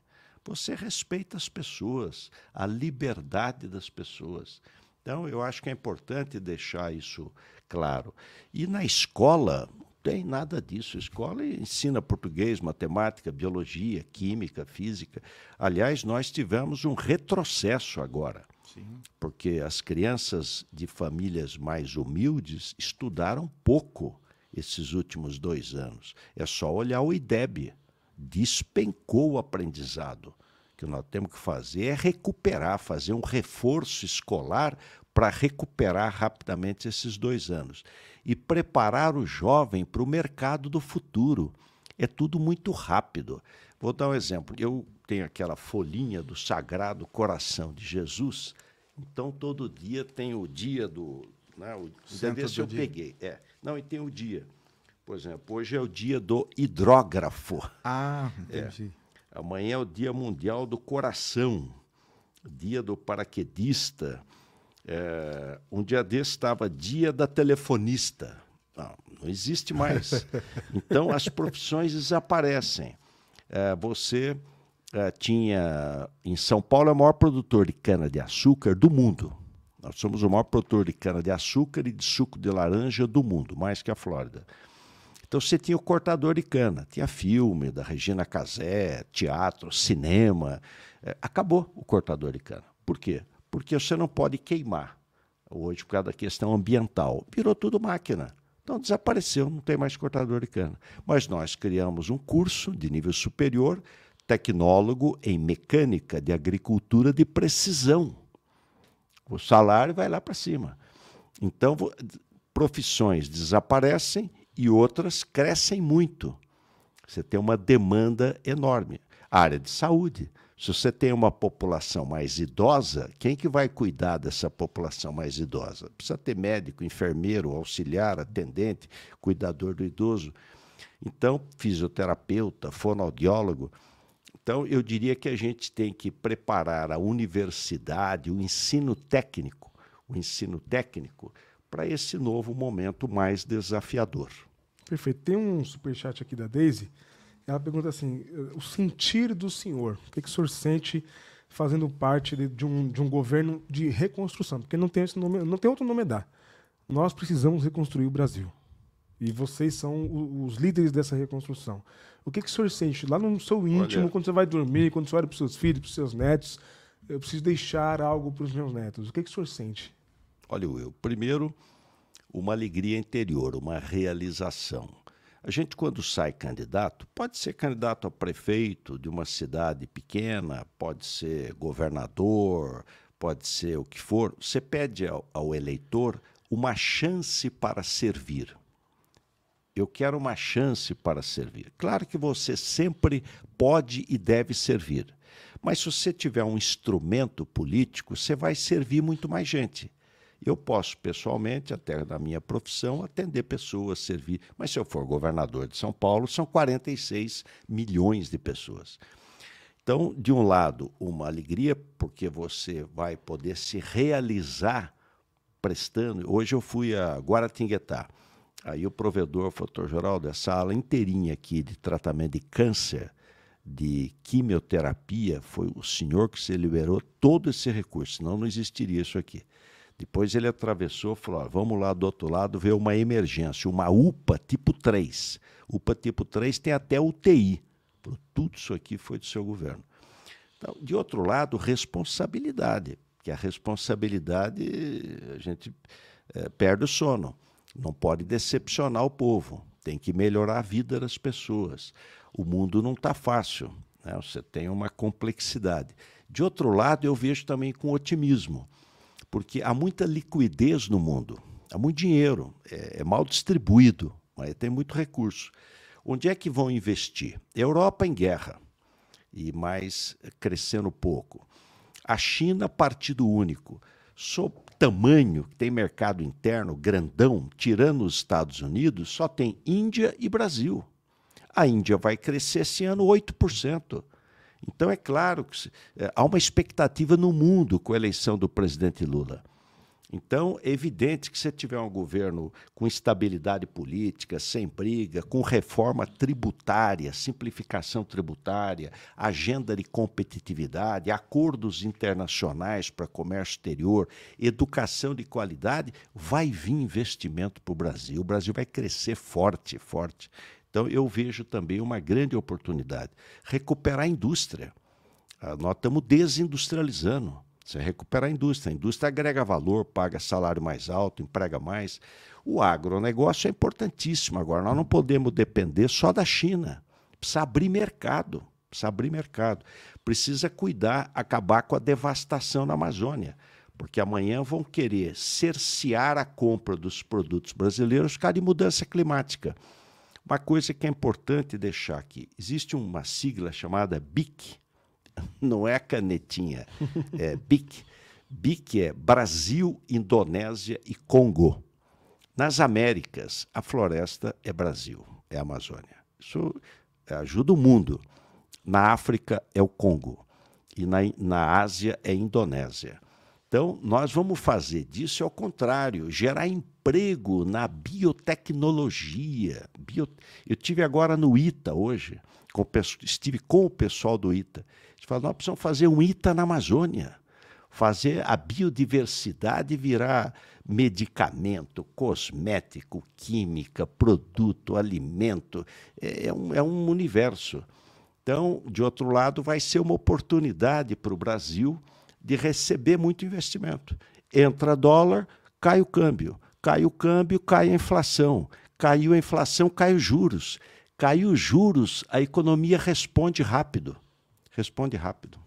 Você respeita as pessoas, a liberdade das pessoas. Então, eu acho que é importante deixar isso claro. E na escola, tem nada disso. A escola ensina português, matemática, biologia, química, física. Aliás, nós tivemos um retrocesso agora. Sim. Porque as crianças de famílias mais humildes estudaram pouco esses últimos dois anos. É só olhar o IDEB. Despencou o aprendizado. O que nós temos que fazer é recuperar, fazer um reforço escolar para recuperar rapidamente esses dois anos e preparar o jovem para o mercado do futuro. É tudo muito rápido. Vou dar um exemplo. Eu tenho aquela folhinha do Sagrado Coração de Jesus, então todo dia tem o dia do. Né, o, deve se eu dia. peguei. É. Não, e tem o dia. Por exemplo, hoje é o dia do hidrógrafo. Ah, é. entendi. É. Amanhã é o Dia Mundial do Coração, dia do paraquedista. É, um dia desse estava dia da telefonista. Não, não existe mais. Então as profissões desaparecem. É, você é, tinha. Em São Paulo é o maior produtor de cana-de-açúcar do mundo. Nós somos o maior produtor de cana-de-açúcar e de suco de laranja do mundo, mais que a Flórida. Então você tinha o cortador de cana, tinha filme da Regina Casé, teatro, cinema. É, acabou o cortador de cana. Por quê? Porque você não pode queimar. Hoje, por causa da questão ambiental, virou tudo máquina. Então desapareceu, não tem mais cortador de cana. Mas nós criamos um curso de nível superior, tecnólogo em mecânica de agricultura de precisão. O salário vai lá para cima. Então, profissões desaparecem e outras crescem muito. Você tem uma demanda enorme. A área de saúde. Se você tem uma população mais idosa, quem que vai cuidar dessa população mais idosa? Precisa ter médico, enfermeiro, auxiliar, atendente, cuidador do idoso. Então, fisioterapeuta, fonoaudiólogo. Então, eu diria que a gente tem que preparar a universidade, o ensino técnico, o ensino técnico, para esse novo momento mais desafiador. Perfeito. Tem um superchat aqui da Daisy ela pergunta assim: o sentir do senhor, o que, que o senhor sente fazendo parte de, de, um, de um governo de reconstrução? Porque não tem, esse nome, não tem outro nome a dar. Nós precisamos reconstruir o Brasil. E vocês são os líderes dessa reconstrução. O que, que o senhor sente lá no seu íntimo, Olha... quando você vai dormir, quando você olha para os seus filhos, para os seus netos? Eu preciso deixar algo para os meus netos. O que, que o senhor sente? Olha, Will, primeiro, uma alegria interior, uma realização. A gente, quando sai candidato, pode ser candidato a prefeito de uma cidade pequena, pode ser governador, pode ser o que for. Você pede ao, ao eleitor uma chance para servir. Eu quero uma chance para servir. Claro que você sempre pode e deve servir. Mas se você tiver um instrumento político, você vai servir muito mais gente. Eu posso, pessoalmente, até na minha profissão, atender pessoas, servir. Mas se eu for governador de São Paulo, são 46 milhões de pessoas. Então, de um lado, uma alegria, porque você vai poder se realizar prestando. Hoje eu fui a Guaratinguetá. Aí o provedor, o doutor Geraldo, essa ala inteirinha aqui de tratamento de câncer, de quimioterapia, foi o senhor que se liberou todo esse recurso, senão não existiria isso aqui. Depois ele atravessou falou: vamos lá do outro lado ver uma emergência, uma UPA tipo 3. UPA tipo 3 tem até UTI. Tudo isso aqui foi do seu governo. Então, de outro lado, responsabilidade, que a responsabilidade a gente é, perde o sono. Não pode decepcionar o povo, tem que melhorar a vida das pessoas. O mundo não está fácil, né? você tem uma complexidade. De outro lado, eu vejo também com otimismo porque há muita liquidez no mundo. há muito dinheiro, é, é mal distribuído, mas tem muito recurso. Onde é que vão investir? Europa em guerra, e mais crescendo pouco. A China, partido único. Sob tamanho, que tem mercado interno grandão, tirando os Estados Unidos, só tem Índia e Brasil. A Índia vai crescer esse ano 8%. Então, é claro que é, há uma expectativa no mundo com a eleição do presidente Lula. Então, é evidente que se tiver um governo com estabilidade política, sem briga, com reforma tributária, simplificação tributária, agenda de competitividade, acordos internacionais para comércio exterior, educação de qualidade, vai vir investimento para o Brasil. O Brasil vai crescer forte, forte. Então, eu vejo também uma grande oportunidade. Recuperar a indústria. Ah, nós estamos desindustrializando. Você recuperar a indústria. A indústria agrega valor, paga salário mais alto, emprega mais. O agronegócio é importantíssimo. Agora, nós não podemos depender só da China. Precisa abrir mercado. Precisa abrir mercado. Precisa cuidar, acabar com a devastação na Amazônia. Porque amanhã vão querer cercear a compra dos produtos brasileiros por causa de mudança climática. Uma coisa que é importante deixar aqui: existe uma sigla chamada BIC, não é canetinha, é BIC. BIC é Brasil, Indonésia e Congo. Nas Américas, a floresta é Brasil, é Amazônia. Isso ajuda o mundo. Na África é o Congo. E na, na Ásia é Indonésia. Então, nós vamos fazer disso ao contrário, gerar emprego na biotecnologia. Bio... Eu tive agora no ITA hoje, com, estive com o pessoal do ITA. Eles falaram, nós precisamos fazer um ITA na Amazônia, fazer a biodiversidade virar medicamento, cosmético, química, produto, alimento. É, é, um, é um universo. Então, de outro lado, vai ser uma oportunidade para o Brasil de receber muito investimento. Entra dólar, cai o câmbio. Cai o câmbio, cai a inflação. Caiu a inflação, cai os juros. Caiu os juros, a economia responde rápido. Responde rápido.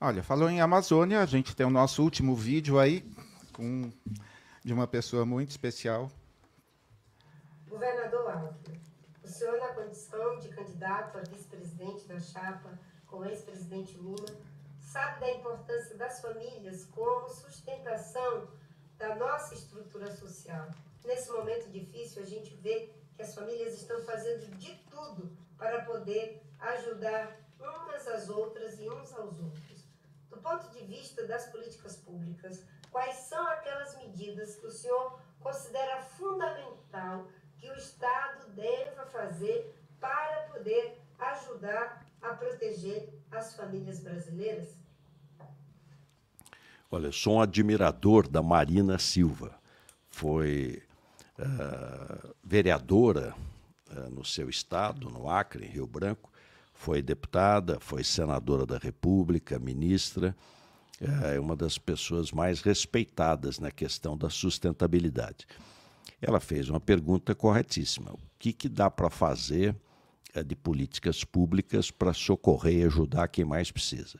Olha, falou em Amazônia, a gente tem o nosso último vídeo aí com, de uma pessoa muito especial. Governador Alckmin, o senhor na condição de candidato a vice-presidente da chapa com o ex-presidente Lula, sabe da importância das famílias como sustentação da nossa estrutura social. Nesse momento difícil, a gente vê que as famílias estão fazendo de tudo para poder ajudar umas às outras e uns aos outros. Do ponto de vista das políticas públicas, quais são aquelas medidas que o senhor considera fundamental que o Estado deva fazer para poder ajudar a proteger as famílias brasileiras? Olha, sou um admirador da Marina Silva. Foi uh, vereadora uh, no seu estado, no Acre, em Rio Branco. Foi deputada, foi senadora da República, ministra. É uma das pessoas mais respeitadas na questão da sustentabilidade. Ela fez uma pergunta corretíssima. O que, que dá para fazer de políticas públicas para socorrer e ajudar quem mais precisa?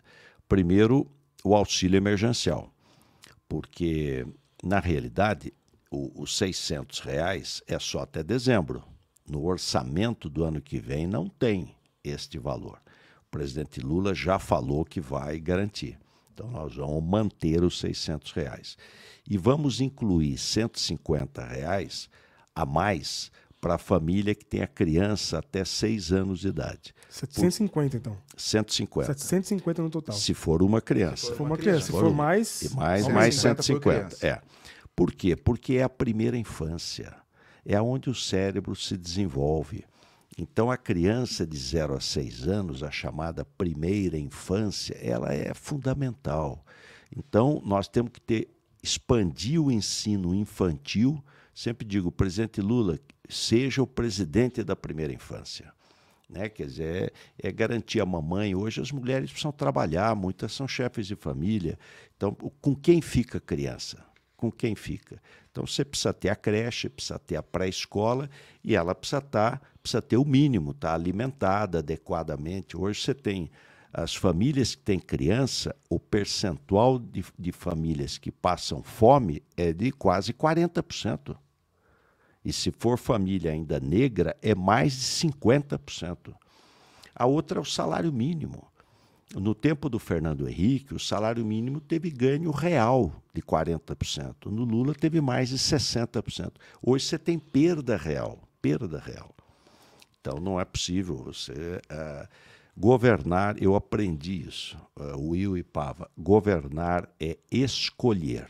Primeiro, o auxílio emergencial, porque, na realidade, o, os 600 reais é só até dezembro. No orçamento do ano que vem não tem este valor. O presidente Lula já falou que vai garantir. Então, nós vamos manter os 600 reais. E vamos incluir 150 reais a mais para a família que tem a criança até 6 anos de idade. 750, Por... então. 150. 750 no total. Se for uma criança. Se for uma criança. Se for, mais. E mais, mais 150. Por é. Por quê? Porque é a primeira infância. É onde o cérebro se desenvolve. Então, a criança de 0 a 6 anos, a chamada primeira infância, ela é fundamental. Então, nós temos que ter expandir o ensino infantil. Sempre digo, presidente Lula, seja o presidente da primeira infância. Né? Quer dizer, é, é garantir a mamãe. Hoje as mulheres precisam trabalhar, muitas são chefes de família. Então, com quem fica a criança? Com quem fica? Então você precisa ter a creche, precisa ter a pré-escola e ela precisa estar, tá, precisa ter o mínimo, estar tá alimentada adequadamente. Hoje você tem as famílias que têm criança, o percentual de, de famílias que passam fome é de quase 40%. E se for família ainda negra, é mais de 50%. A outra é o salário mínimo. No tempo do Fernando Henrique, o salário mínimo teve ganho real de 40%. No Lula teve mais de 60%. Hoje você tem perda real, perda real. Então não é possível você uh, governar. Eu aprendi isso, uh, Will e Pava. Governar é escolher.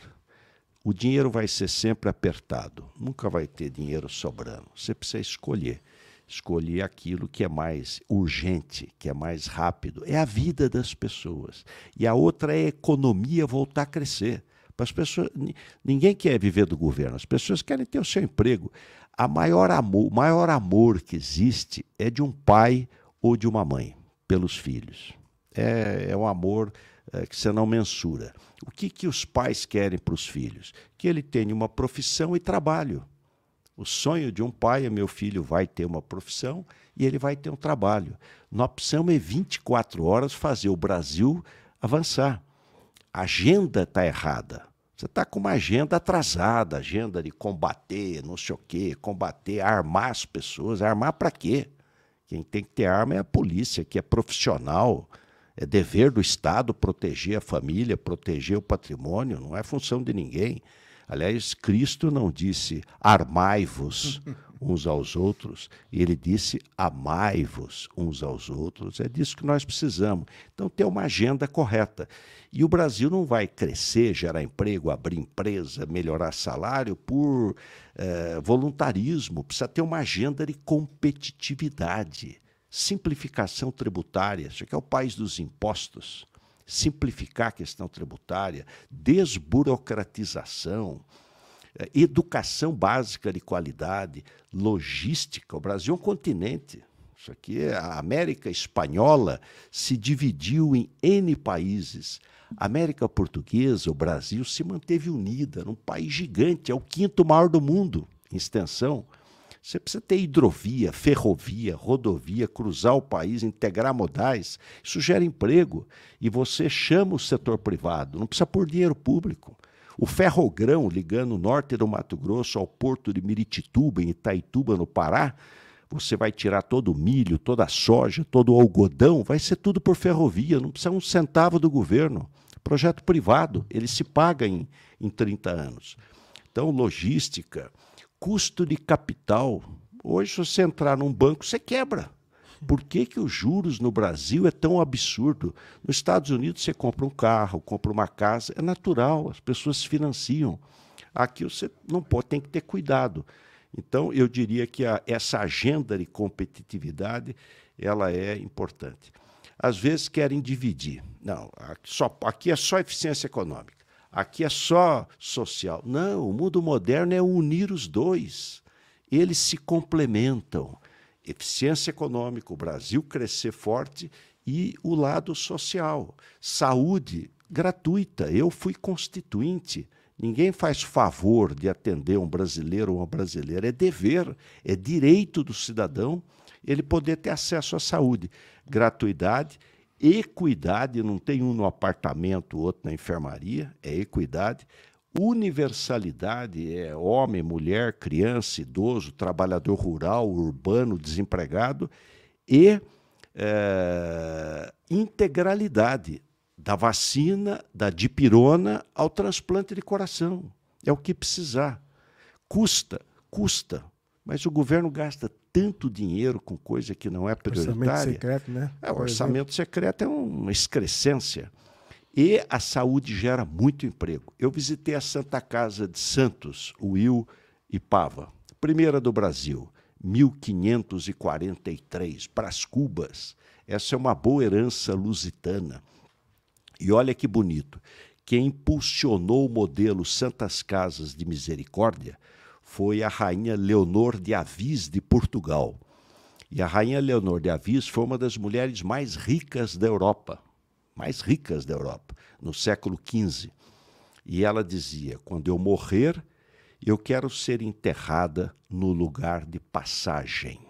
O dinheiro vai ser sempre apertado, nunca vai ter dinheiro sobrando. Você precisa escolher escolher aquilo que é mais urgente, que é mais rápido. É a vida das pessoas. E a outra é a economia voltar a crescer. Para as pessoas, ninguém quer viver do governo, as pessoas querem ter o seu emprego. A maior amor, o maior amor que existe é de um pai ou de uma mãe pelos filhos. É, é um amor é, que você não mensura. O que, que os pais querem para os filhos? Que ele tenha uma profissão e trabalho. O sonho de um pai é meu filho vai ter uma profissão e ele vai ter um trabalho. Nós precisamos, em 24 horas, fazer o Brasil avançar. A agenda está errada. Você está com uma agenda atrasada, agenda de combater, não sei o quê, combater, armar as pessoas. Armar para quê? Quem tem que ter arma é a polícia, que é profissional. É dever do Estado proteger a família, proteger o patrimônio, não é função de ninguém. Aliás, Cristo não disse armai-vos uns aos outros, ele disse amai-vos uns aos outros. É disso que nós precisamos. Então, ter uma agenda correta. E o Brasil não vai crescer, gerar emprego, abrir empresa, melhorar salário por eh, voluntarismo. Precisa ter uma agenda de competitividade, simplificação tributária. Isso aqui é o país dos impostos simplificar a questão tributária, desburocratização, eh, educação básica de qualidade, logística. O Brasil é um continente. Isso aqui, é, a América Espanhola se dividiu em N países. A América Portuguesa, o Brasil, se manteve unida num país gigante, é o quinto maior do mundo em extensão. Você precisa ter hidrovia, ferrovia, rodovia, cruzar o país, integrar modais. Isso gera emprego. E você chama o setor privado, não precisa por dinheiro público. O ferrogrão ligando o norte do Mato Grosso ao porto de Miritituba, em Itaituba, no Pará, você vai tirar todo o milho, toda a soja, todo o algodão, vai ser tudo por ferrovia, não precisa um centavo do governo. Projeto privado, ele se paga em, em 30 anos. Então, logística, custo de capital. Hoje, se você entrar num banco, você quebra. Por que, que os juros no Brasil é tão absurdo? Nos Estados Unidos, você compra um carro, compra uma casa, é natural, as pessoas se financiam. Aqui você não pode, tem que ter cuidado. Então, eu diria que a, essa agenda de competitividade ela é importante. Às vezes querem dividir. Não, aqui, só, aqui é só eficiência econômica. Aqui é só social. Não, o mundo moderno é unir os dois. Eles se complementam. Eficiência econômica, o Brasil crescer forte e o lado social. Saúde gratuita. Eu fui constituinte. Ninguém faz favor de atender um brasileiro ou uma brasileira. É dever, é direito do cidadão ele poder ter acesso à saúde. Gratuidade Equidade, não tem um no apartamento, outro na enfermaria, é equidade. Universalidade é homem, mulher, criança, idoso, trabalhador rural, urbano, desempregado. E é, integralidade da vacina, da dipirona ao transplante de coração. É o que precisar. Custa, custa. Mas o governo gasta tanto dinheiro com coisa que não é prioritária. Orçamento secreto, né? É, o orçamento secreto é uma excrescência. E a saúde gera muito emprego. Eu visitei a Santa Casa de Santos, Will e Pava, primeira do Brasil, 1543, Brás Cubas. Essa é uma boa herança lusitana. E olha que bonito. Quem impulsionou o modelo Santas Casas de Misericórdia foi a rainha Leonor de Avis de Portugal. E a rainha Leonor de Avis foi uma das mulheres mais ricas da Europa, mais ricas da Europa, no século XV. E ela dizia: quando eu morrer, eu quero ser enterrada no lugar de passagem,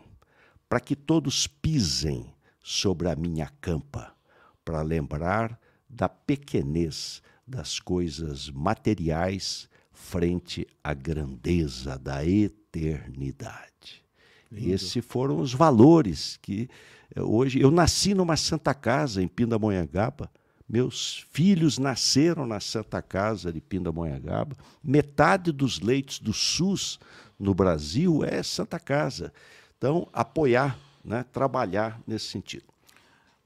para que todos pisem sobre a minha campa, para lembrar da pequenez das coisas materiais frente à grandeza da eternidade fraternidade. Esses foram os valores que eh, hoje. Eu nasci numa Santa Casa em Pindamonhangaba. Meus filhos nasceram na Santa Casa de Pindamonhangaba. Metade dos leitos do SUS no Brasil é Santa Casa. Então, apoiar, né, trabalhar nesse sentido.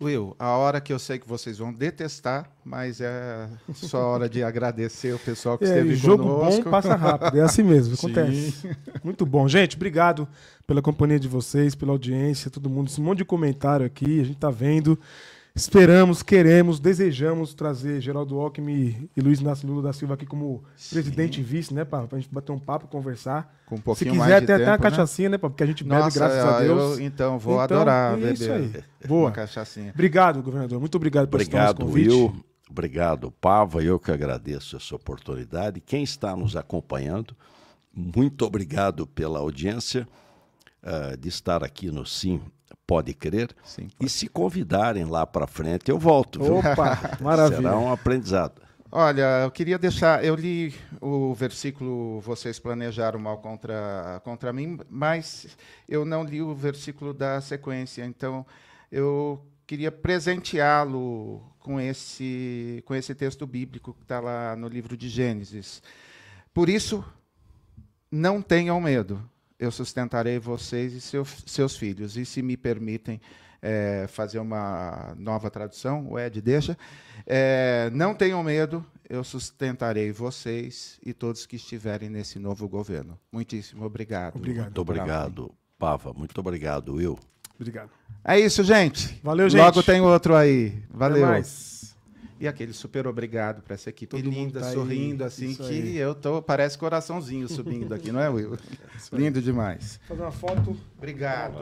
Will, a hora que eu sei que vocês vão detestar, mas é só hora de agradecer o pessoal que É, esteve jogo conosco. bom passa rápido, é assim mesmo, Sim. acontece. Muito bom. Gente, obrigado pela companhia de vocês, pela audiência, todo mundo. Esse monte de comentário aqui, a gente tá vendo. Esperamos, queremos, desejamos trazer Geraldo Alckmin e Luiz Inácio Lula da Silva aqui como presidente e vice, né, Pá? Pra gente bater um papo, conversar. Com um Se pouquinho quiser, mais de tem até uma tempo, né? cachaçinha, né, Pá? Porque a gente bebe, Nossa, graças a eu- Deus. então, vou Então, adorar é beber isso aí. uma Boa. cachaçinha. Obrigado, governador. Muito obrigado por Obrigado, nosso convite. Will. Obrigado, Pava. Eu que agradeço essa oportunidade. Quem está nos acompanhando, muito obrigado pela audiência ah, de estar aqui no Sim Pode Crer. Sim, E se convidarem lá para frente, eu volto. viu? Opa, maravilha. Será um aprendizado. Olha, eu queria deixar. Eu li o versículo Vocês planejaram mal contra, contra mim, mas eu não li o versículo da sequência. Então, eu queria presenteá-lo com esse, com esse texto bíblico que está lá no livro de Gênesis. Por isso, não tenham medo. Eu sustentarei vocês e seus, seus filhos. E se me permitem eh, fazer uma nova tradução, o Ed deixa. Eh, não tenham medo, eu sustentarei vocês e todos que estiverem nesse novo governo. Muitíssimo obrigado. Obrigado. Muito obrigado, Pava. Muito obrigado, Will. Obrigado. É isso, gente. Valeu, gente. Logo tem outro aí. Valeu. E aquele super obrigado para essa equipe Todo mundo linda, tá aí. sorrindo assim, Isso que aí. eu tô, parece coraçãozinho subindo aqui, não é, Will? Lindo demais. Fazer uma foto. Obrigado.